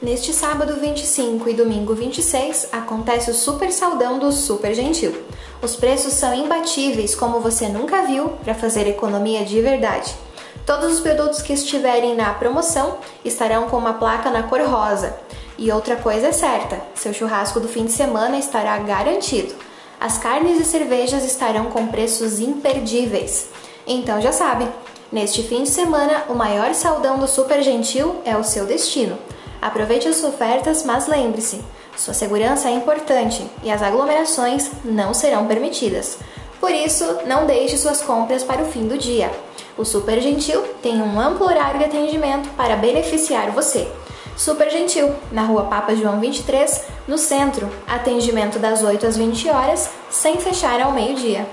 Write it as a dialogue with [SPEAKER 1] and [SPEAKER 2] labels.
[SPEAKER 1] Neste sábado 25 e domingo 26 acontece o Super Saldão do Super Gentil. Os preços são imbatíveis como você nunca viu para fazer economia de verdade. Todos os produtos que estiverem na promoção estarão com uma placa na cor rosa. E outra coisa é certa: seu churrasco do fim de semana estará garantido. As carnes e cervejas estarão com preços imperdíveis. Então já sabe, neste fim de semana o maior saldão do Super Gentil é o seu destino. Aproveite as ofertas, mas lembre-se, sua segurança é importante e as aglomerações não serão permitidas. Por isso, não deixe suas compras para o fim do dia. O Super Gentil tem um amplo horário de atendimento para beneficiar você. Super Gentil, na rua Papa João 23, no centro. Atendimento das 8 às 20 horas, sem fechar ao meio-dia.